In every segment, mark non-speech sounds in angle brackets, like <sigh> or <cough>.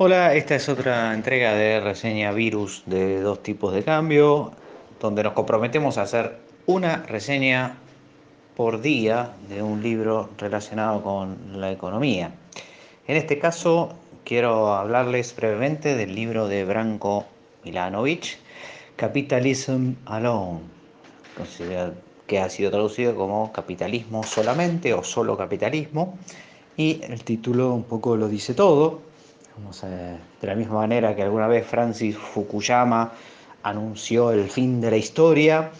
Hola, esta es otra entrega de reseña virus de dos tipos de cambio, donde nos comprometemos a hacer una reseña por día de un libro relacionado con la economía. En este caso, quiero hablarles brevemente del libro de Branko Milanovic, Capitalism Alone, que ha sido traducido como Capitalismo solamente o solo capitalismo, y el título un poco lo dice todo de la misma manera que alguna vez Francis Fukuyama anunció el fin de la historia,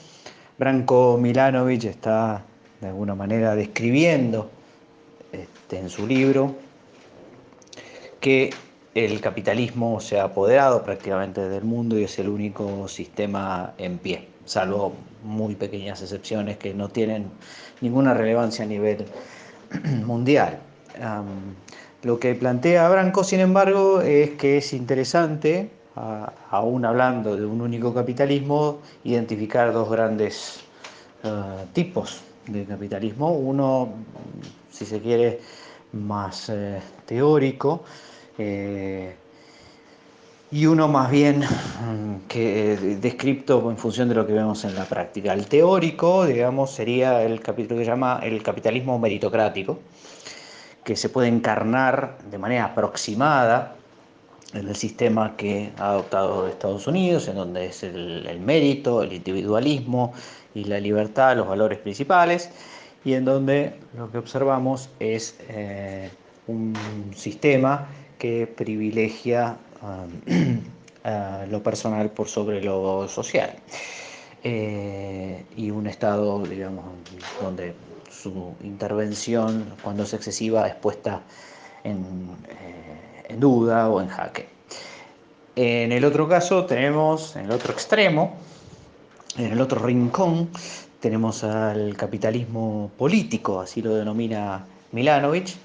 Branko Milanovic está de alguna manera describiendo este, en su libro que el capitalismo se ha apoderado prácticamente del mundo y es el único sistema en pie, salvo muy pequeñas excepciones que no tienen ninguna relevancia a nivel <clears throat> mundial. Lo que plantea Branco, sin embargo, es que es interesante, aún hablando de un único capitalismo, identificar dos grandes eh, tipos de capitalismo. Uno, si se quiere, más eh, teórico eh, y uno más bien mm, que descripto en función de lo que vemos en la práctica. El teórico, digamos, sería el capítulo que llama el capitalismo meritocrático que se puede encarnar de manera aproximada en el sistema que ha adoptado Estados Unidos, en donde es el, mérito, el individualismo y la libertad los valores principales, y en donde lo que observamos es eh, un sistema que privilegia <clears throat> lo personal por sobre lo social. Eh, y un Estado, digamos, donde su intervención, cuando es excesiva, es puesta en, eh, en duda o en jaque. En el otro caso tenemos, en el otro extremo, en el otro rincón, tenemos al capitalismo político, así lo denomina Milanovic,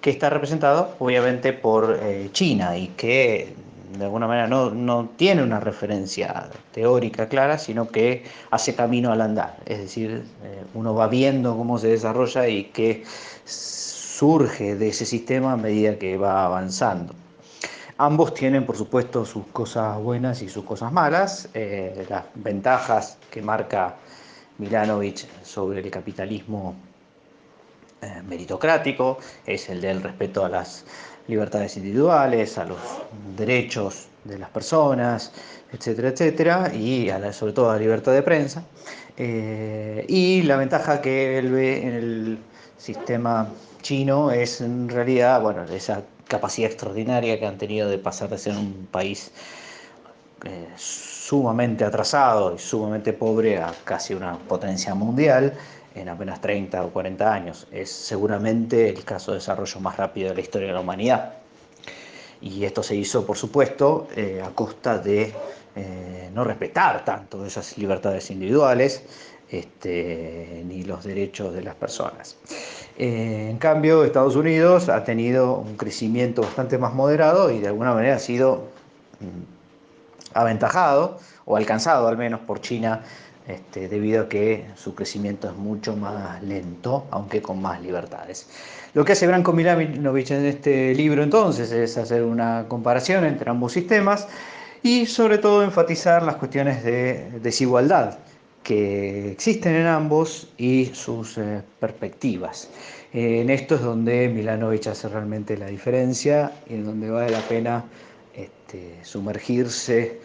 que está representado obviamente por eh, China y que de alguna manera no, tiene una referencia teórica clara, sino que hace camino al andar. Es decir, eh, uno va viendo cómo se desarrolla y qué surge de ese sistema a medida que va avanzando. Ambos tienen, por supuesto, sus cosas buenas y sus cosas malas. Eh, las ventajas que marca Milanovic sobre el capitalismo eh, meritocrático es el del respeto a las libertades individuales, a los derechos de las personas, etcétera, etcétera, y sobre todo a la libertad de prensa. Eh, y la ventaja que él ve en el sistema chino es en realidad, bueno, esa capacidad extraordinaria que han tenido de pasar de ser un país eh, sumamente atrasado y sumamente pobre a casi una potencia mundial en apenas 30 o 40 años. Es seguramente el caso de desarrollo más rápido de la historia de la humanidad. Y esto se hizo, por supuesto, eh, a costa de eh, no respetar tanto esas libertades individuales este, ni los derechos de las personas. Eh, en cambio, Estados Unidos ha tenido un crecimiento bastante más moderado y de alguna manera ha sido mm, aventajado o alcanzado al menos por China este, debido a que su crecimiento es mucho más lento, aunque con más libertades. Lo que hace Branko Milanovic en este libro entonces es hacer una comparación entre ambos sistemas y sobre todo enfatizar las cuestiones de desigualdad que existen en ambos y sus eh, perspectivas. en esto es donde Milanovic hace realmente la diferencia y en donde vale la pena este, sumergirse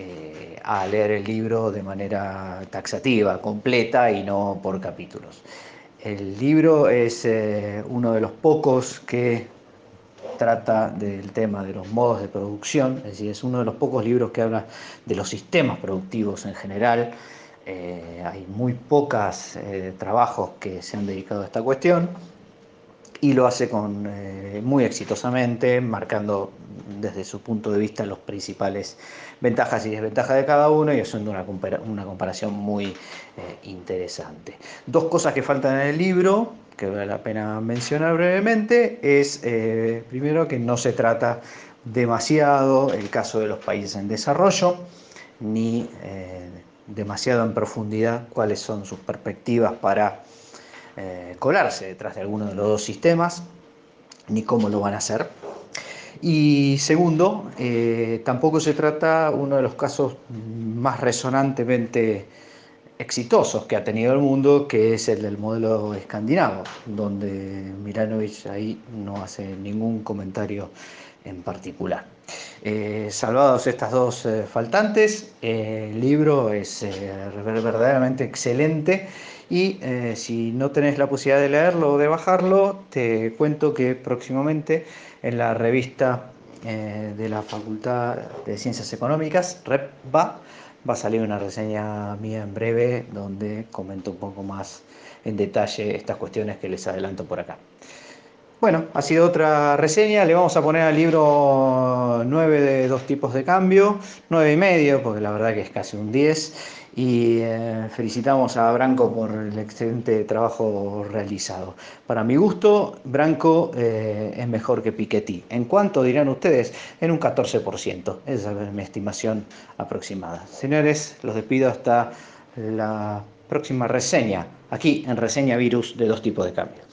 eh, a leer el libro de manera taxativa, completa y no por capítulos. El libro es eh, uno de los pocos que trata del tema de los modos de producción, es decir, es uno de los pocos libros que habla de los sistemas productivos en general. Eh, hay muy pocos trabajos que se han dedicado a esta cuestión y lo hace con, muy exitosamente, marcando desde su punto de vista los principales ventajas y desventajas de cada uno y haciendo una, una comparación muy eh, interesante. Dos cosas que faltan en el libro, que vale la pena mencionar brevemente, es eh, primero que no se trata demasiado el caso de los países en desarrollo, ni eh, demasiado en profundidad cuáles son sus perspectivas para colarse detrás de alguno de los dos sistemas, ni cómo lo van a hacer. Y segundo, eh, tampoco se trata uno de los casos más resonantemente exitosos que ha tenido el mundo, que es el del modelo escandinavo, donde Milanovic ahí no hace ningún comentario en particular. Eh, salvados estas dos eh, faltantes, el libro es verdaderamente excelente y si no tenés la posibilidad de leerlo o de bajarlo, te cuento que próximamente en la revista eh, de la Facultad de Ciencias Económicas, REPBA, va a salir una reseña mía en breve donde comento un poco más en detalle estas cuestiones que les adelanto por acá. Bueno, ha sido otra reseña. Le vamos a poner al libro 9 de dos tipos de cambio, 9 y medio, porque la verdad que es casi un 10 y eh, felicitamos a Branco por el excelente trabajo realizado. Para mi gusto, Branco eh, es mejor que Piketty. ¿En cuánto dirán ustedes? En un 14%. Esa es mi estimación aproximada. Señores, los despido hasta la próxima reseña, aquí en Reseña Virus de dos tipos de cambio.